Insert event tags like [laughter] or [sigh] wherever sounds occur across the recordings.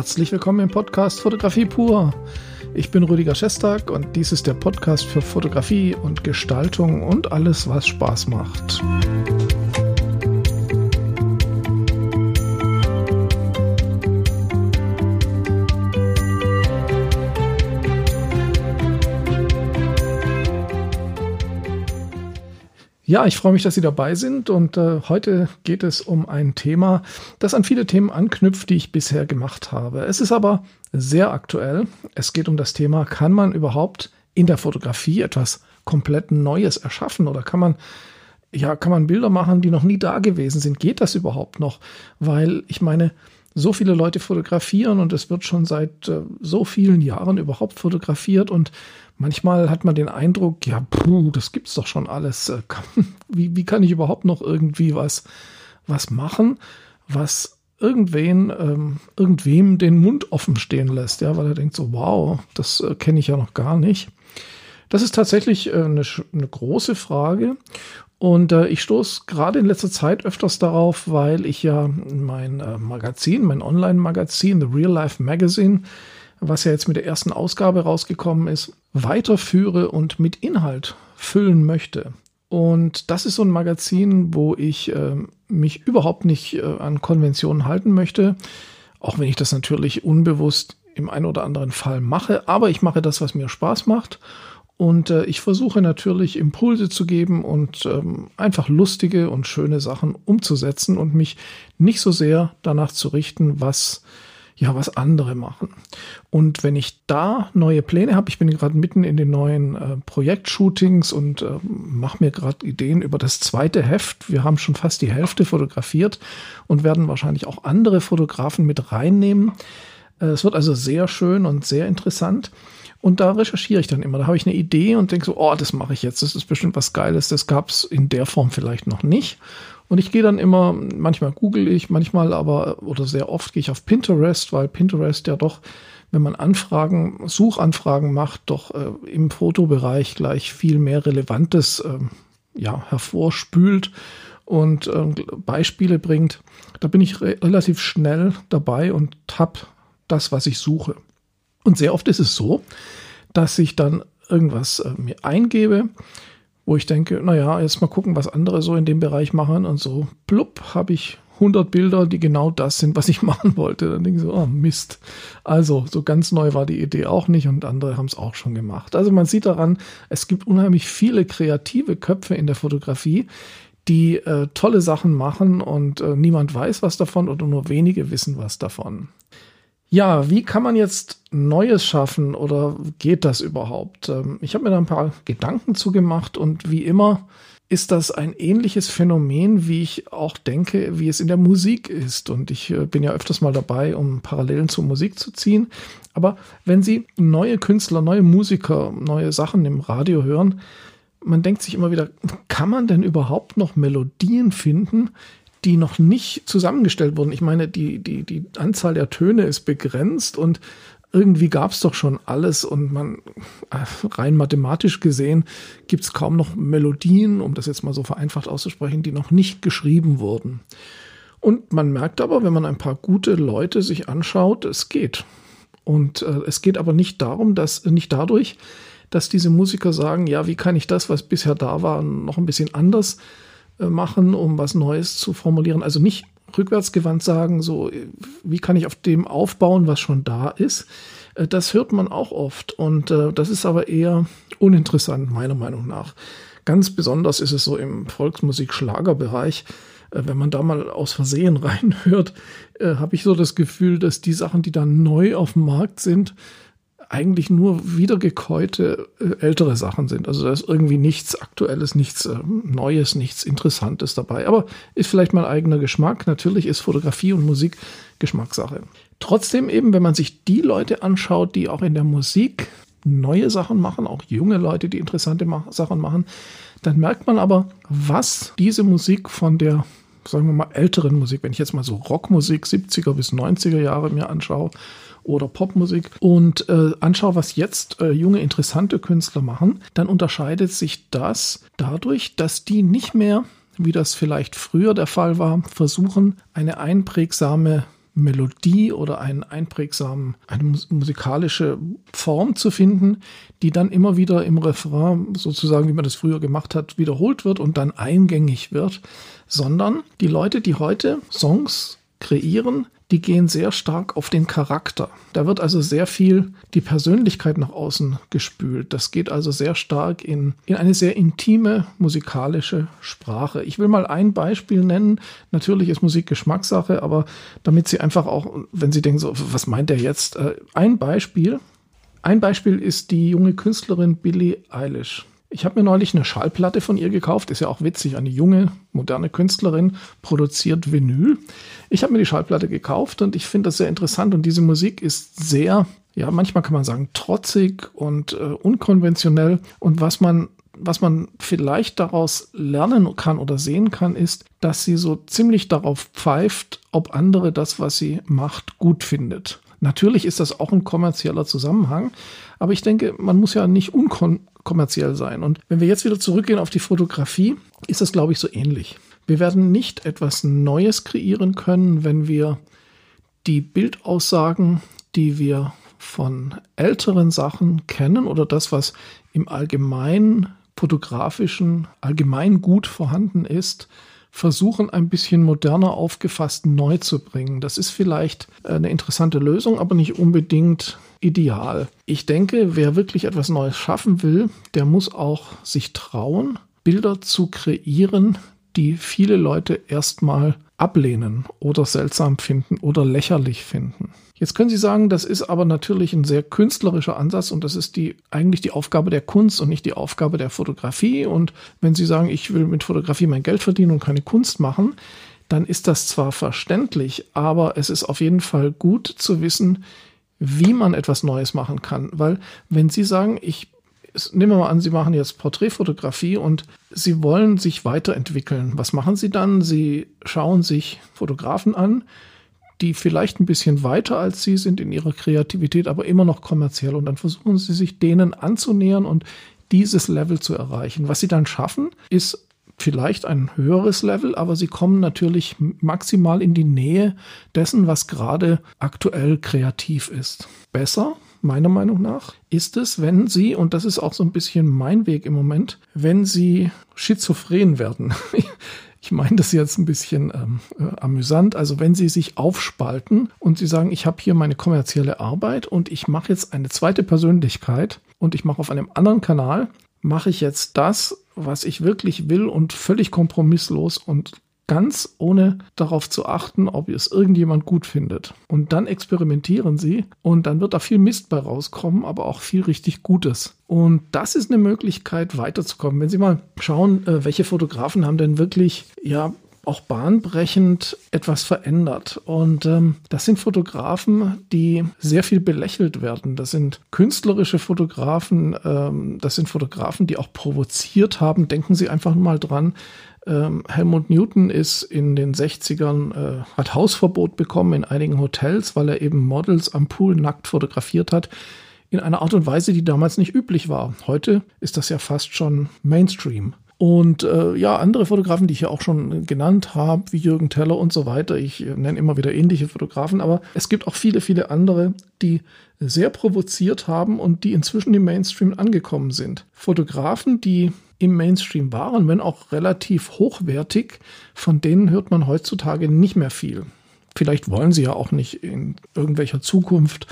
Herzlich willkommen im Podcast Fotografie pur. Ich bin Rüdiger Schestag und dies ist der Podcast für Fotografie und Gestaltung und alles, was Spaß macht. Ja, ich freue mich, dass Sie dabei sind und äh, heute geht es um ein Thema, das an viele Themen anknüpft, die ich bisher gemacht habe. Es ist aber sehr aktuell. Es geht um das Thema, kann man überhaupt in der Fotografie etwas komplett Neues erschaffen oder kann man ja, kann man Bilder machen, die noch nie da gewesen sind? Geht das überhaupt noch? Weil ich meine, so viele Leute fotografieren und es wird schon seit äh, so vielen Jahren überhaupt fotografiert und manchmal hat man den Eindruck, ja, puh, das gibt's doch schon alles. Äh, [laughs] wie, wie kann ich überhaupt noch irgendwie was, was machen, was irgendwen, ähm, irgendwem den Mund offen stehen lässt, ja, weil er denkt so, wow, das äh, kenne ich ja noch gar nicht. Das ist tatsächlich äh, eine, eine große Frage und äh, ich stoße gerade in letzter Zeit öfters darauf, weil ich ja mein äh, Magazin, mein Online-Magazin, The Real Life Magazine, was ja jetzt mit der ersten Ausgabe rausgekommen ist, weiterführe und mit Inhalt füllen möchte. Und das ist so ein Magazin, wo ich äh, mich überhaupt nicht äh, an Konventionen halten möchte, auch wenn ich das natürlich unbewusst im einen oder anderen Fall mache, aber ich mache das, was mir Spaß macht. Und äh, ich versuche natürlich Impulse zu geben und ähm, einfach lustige und schöne Sachen umzusetzen und mich nicht so sehr danach zu richten, was ja, was andere machen. Und wenn ich da neue Pläne habe, ich bin gerade mitten in den neuen äh, Projektshootings und äh, mache mir gerade Ideen über das zweite Heft. Wir haben schon fast die Hälfte fotografiert und werden wahrscheinlich auch andere Fotografen mit reinnehmen. Äh, es wird also sehr schön und sehr interessant. Und da recherchiere ich dann immer. Da habe ich eine Idee und denke so, oh, das mache ich jetzt. Das ist bestimmt was Geiles. Das gab es in der Form vielleicht noch nicht. Und ich gehe dann immer, manchmal google ich, manchmal aber oder sehr oft gehe ich auf Pinterest, weil Pinterest ja doch, wenn man Anfragen, Suchanfragen macht, doch äh, im Fotobereich gleich viel mehr Relevantes äh, ja, hervorspült und äh, Beispiele bringt. Da bin ich re relativ schnell dabei und habe das, was ich suche. Und sehr oft ist es so, dass ich dann irgendwas äh, mir eingebe wo ich denke, naja, jetzt mal gucken, was andere so in dem Bereich machen und so, plupp, habe ich 100 Bilder, die genau das sind, was ich [laughs] machen wollte. Dann denke ich so, oh Mist. Also, so ganz neu war die Idee auch nicht und andere haben es auch schon gemacht. Also man sieht daran, es gibt unheimlich viele kreative Köpfe in der Fotografie, die äh, tolle Sachen machen und äh, niemand weiß was davon oder nur wenige wissen was davon. Ja, wie kann man jetzt Neues schaffen oder geht das überhaupt? Ähm, ich habe mir da ein paar Gedanken zugemacht und wie immer ist das ein ähnliches Phänomen, wie ich auch denke, wie es in der Musik ist. Und ich äh, bin ja öfters mal dabei, um Parallelen zur Musik zu ziehen. Aber wenn Sie neue Künstler, neue Musiker, neue Sachen im Radio hören, man denkt sich immer wieder, kann man denn überhaupt noch Melodien finden, die noch nicht zusammengestellt wurden. Ich meine, die, die, die Anzahl der Töne ist begrenzt und irgendwie gab es doch schon alles und man äh, rein mathematisch gesehen gibt es kaum noch Melodien, um das jetzt mal so vereinfacht auszusprechen, die noch nicht geschrieben wurden. Und man merkt aber, wenn man ein paar gute Leute sich anschaut, es geht. Und äh, es geht aber nicht darum, dass nicht dadurch, dass diese Musiker sagen, ja, wie kann ich das, was bisher da war, noch ein bisschen anders machen, um was Neues zu formulieren. Also nicht rückwärtsgewandt sagen, so, wie kann ich auf dem aufbauen, was schon da ist. Äh, das hört man auch oft und äh, das ist aber eher uninteressant, meiner Meinung nach. Ganz besonders ist es so im Volksmusik-Schlagerbereich. Wenn man da mal aus Versehen [laughs] reinhört, habe ich so das Gefühl, dass die Sachen, die da neu auf dem Markt sind, eigentlich nur wiedergekäute äh, ältere Sachen sind. Also da ist irgendwie nichts Aktuelles, nichts äh, Neues, nichts Interessantes dabei. Aber ist vielleicht mein eigener Geschmack. Natürlich ist Fotografie und Musik Geschmackssache. Trotzdem eben, wenn man sich die Leute anschaut, die auch in der Musik neue Sachen machen, auch junge Leute, die interessante Sachen machen, dann merkt man aber, was diese Musik von der sagen wir mal, älteren Musik, wenn ich jetzt mal so Rockmusik 70er bis 90er Jahre mir anschaue, oder Popmusik und äh, anschaue, was jetzt äh, junge, interessante Künstler machen, dann unterscheidet sich das dadurch, dass die nicht mehr, wie das vielleicht früher der Fall war, versuchen, eine einprägsame Melodie oder einen einprägsamen, eine musikalische Form zu finden, die dann immer wieder im Refrain, sozusagen wie man das früher gemacht hat, wiederholt wird und dann eingängig wird, sondern die Leute, die heute Songs kreieren, die gehen sehr stark auf den Charakter. Da wird also sehr viel die Persönlichkeit nach außen gespült. Das geht also sehr stark in, in eine sehr intime musikalische Sprache. Ich will mal ein Beispiel nennen. Natürlich ist Musik Geschmackssache, aber damit Sie einfach auch, wenn Sie denken, so, was meint der jetzt? Äh, ein Beispiel. Ein Beispiel ist die junge Künstlerin Billie Eilish. Ich habe mir neulich eine Schallplatte von ihr gekauft. Ist ja auch witzig. Eine junge, moderne Künstlerin produziert Vinyl. Ich habe mir die Schallplatte gekauft und ich finde das sehr interessant. Und diese Musik ist sehr, ja, manchmal kann man sagen, trotzig und äh, unkonventionell. Und was man was man vielleicht daraus lernen kann oder sehen kann, ist, dass sie so ziemlich darauf pfeift, ob andere das, was sie macht, gut findet. Natürlich ist das auch ein kommerzieller Zusammenhang, aber ich denke, man muss ja nicht unkommerziell sein. Und wenn wir jetzt wieder zurückgehen auf die Fotografie, ist das, glaube ich, so ähnlich. Wir werden nicht etwas Neues kreieren können, wenn wir die Bildaussagen, die wir von älteren Sachen kennen oder das, was im allgemeinen fotografischen allgemein gut vorhanden ist, versuchen ein bisschen moderner aufgefasst neu zu bringen. Das ist vielleicht eine interessante Lösung, aber nicht unbedingt ideal. Ich denke, wer wirklich etwas Neues schaffen will, der muss auch sich trauen, Bilder zu kreieren, die viele Leute erstmal ablehnen oder seltsam finden oder lächerlich finden. Jetzt können Sie sagen, das ist aber natürlich ein sehr künstlerischer Ansatz und das ist die eigentlich die Aufgabe der Kunst und nicht die Aufgabe der Fotografie. Und wenn Sie sagen, ich will mit Fotografie mein Geld verdienen und keine Kunst machen, dann ist das zwar verständlich, aber es ist auf jeden Fall gut zu wissen, wie man etwas Neues machen kann. Weil wenn Sie sagen, ich nehmen wir mal an, Sie machen jetzt Porträtfotografie und Sie wollen sich weiterentwickeln. Was machen Sie dann? Sie schauen sich Fotografen an, die vielleicht ein bisschen weiter als Sie sind in ihrer Kreativität, aber immer noch kommerziell. Und dann versuchen Sie sich denen anzunähern und dieses Level zu erreichen. Was Sie dann schaffen, ist vielleicht ein höheres Level, aber sie kommen natürlich maximal in die Nähe dessen, was gerade aktuell kreativ ist. Besser, meiner Meinung nach, ist es, wenn sie, und das ist auch so ein bisschen mein Weg im Moment, wenn sie schizophren werden. [laughs] Ich meine das jetzt ein bisschen ähm, äh, amüsant. Also wenn Sie sich aufspalten und Sie sagen, ich habe hier meine kommerzielle Arbeit und ich mache jetzt eine zweite Persönlichkeit und ich mache auf einem anderen Kanal, mache ich jetzt das, was ich wirklich will und völlig kompromisslos und ganz ohne darauf zu achten, ob es irgendjemand gut findet. Und dann experimentieren sie und dann wird da viel Mist bei rauskommen, aber auch viel richtig Gutes. Und das ist eine Möglichkeit weiterzukommen. Wenn Sie mal schauen, äh, welche Fotografen haben denn wirklich, ja, auch bahnbrechend etwas verändert. Und ähm, das sind Fotografen, die sehr viel belächelt werden. Das sind künstlerische Fotografen, ähm, das sind Fotografen, die auch provoziert haben. Denken Sie einfach mal dran, ähm, Helmut Newton ist in den 60ern, äh, hat Hausverbot bekommen in einigen Hotels, weil er eben Models am Pool nackt fotografiert hat. In einer Art und Weise, die damals nicht üblich war. Heute ist das ja fast schon Mainstream. Und äh, ja, andere Fotografen, die ich ja auch schon genannt habe, wie Jürgen Teller und so weiter. Ich nenne immer wieder ähnliche Fotografen, aber es gibt auch viele, viele andere, die sehr provoziert haben und die inzwischen im Mainstream angekommen sind. Fotografen, die im Mainstream waren, wenn auch relativ hochwertig, von denen hört man heutzutage nicht mehr viel. Vielleicht wollen sie ja auch nicht in irgendwelcher Zukunft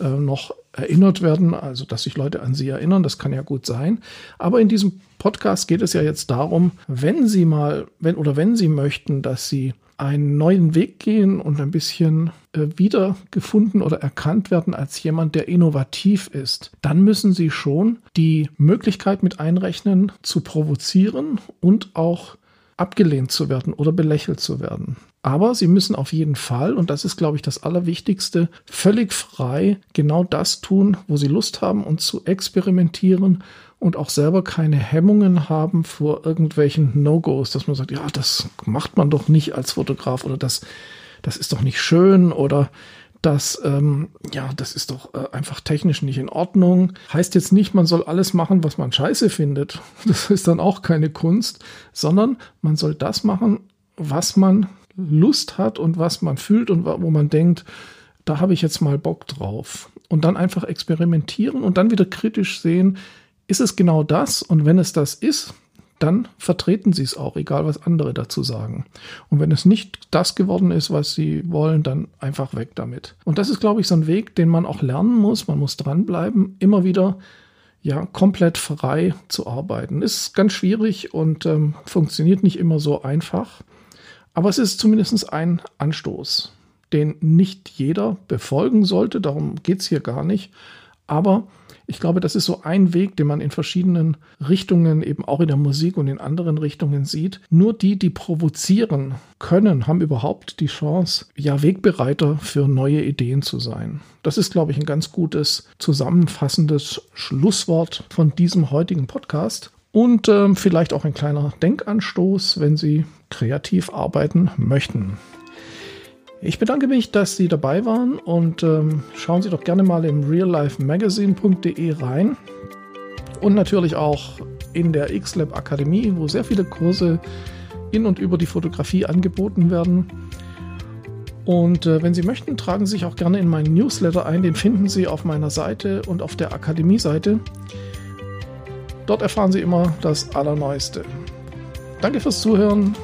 äh, noch erinnert werden, also dass sich Leute an sie erinnern, das kann ja gut sein. Aber in diesem Podcast geht es ja jetzt darum, wenn Sie mal, wenn oder wenn Sie möchten, dass Sie einen neuen Weg gehen und ein bisschen äh, wiedergefunden oder erkannt werden als jemand, der innovativ ist, dann müssen Sie schon die Möglichkeit mit einrechnen, zu provozieren und auch abgelehnt zu werden oder belächelt zu werden. Aber sie müssen auf jeden Fall, und das ist, glaube ich, das Allerwichtigste, völlig frei genau das tun, wo sie Lust haben und zu experimentieren und auch selber keine Hemmungen haben vor irgendwelchen No-Gos, dass man sagt, ja, das macht man doch nicht als Fotograf oder das, das ist doch nicht schön oder das, ähm, ja, das ist doch äh, einfach technisch nicht in Ordnung. Heißt jetzt nicht, man soll alles machen, was man scheiße findet. [laughs] Das ist dann auch keine Kunst, sondern man soll das machen, was man Lust hat und was man fühlt und wo man denkt, da habe ich jetzt mal Bock drauf. Und dann einfach experimentieren und dann wieder kritisch sehen, ist es genau das? Und wenn es das ist, dann vertreten sie es auch, egal was andere dazu sagen. Und wenn es nicht das geworden ist, was sie wollen, dann einfach weg damit. Und das ist, glaube ich, so ein Weg, den man auch lernen muss. Man muss dranbleiben, immer wieder ja komplett frei zu arbeiten. Ist ganz schwierig und ähm, funktioniert nicht immer so einfach. Aber es ist zumindest ein Anstoß, den nicht jeder befolgen sollte. Darum geht es hier gar nicht. Aber ich glaube, das ist so ein Weg, den man in verschiedenen Richtungen, eben auch in der Musik und in anderen Richtungen sieht. Nur die, die provozieren können, haben überhaupt die Chance, ja, Wegbereiter für neue Ideen zu sein. Das ist, glaube ich, ein ganz gutes zusammenfassendes Schlusswort von diesem heutigen Podcast. Und äh, vielleicht auch ein kleiner Denkanstoß, wenn Sie kreativ arbeiten möchten. Ich bedanke mich, dass Sie dabei waren und ähm, schauen Sie doch gerne mal im reallifemagazine.de rein und natürlich auch in der XLab Akademie, wo sehr viele Kurse in und über die Fotografie angeboten werden. Und äh, wenn Sie möchten, tragen Sie sich auch gerne in meinen Newsletter ein. Den finden Sie auf meiner Seite und auf der Akademie-Seite. Dort erfahren Sie immer das Allerneueste. Danke fürs Zuhören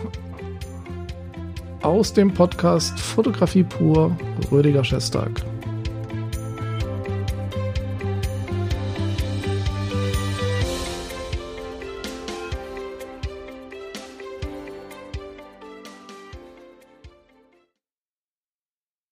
aus dem Podcast Fotografie pur, Rüdiger Schestag.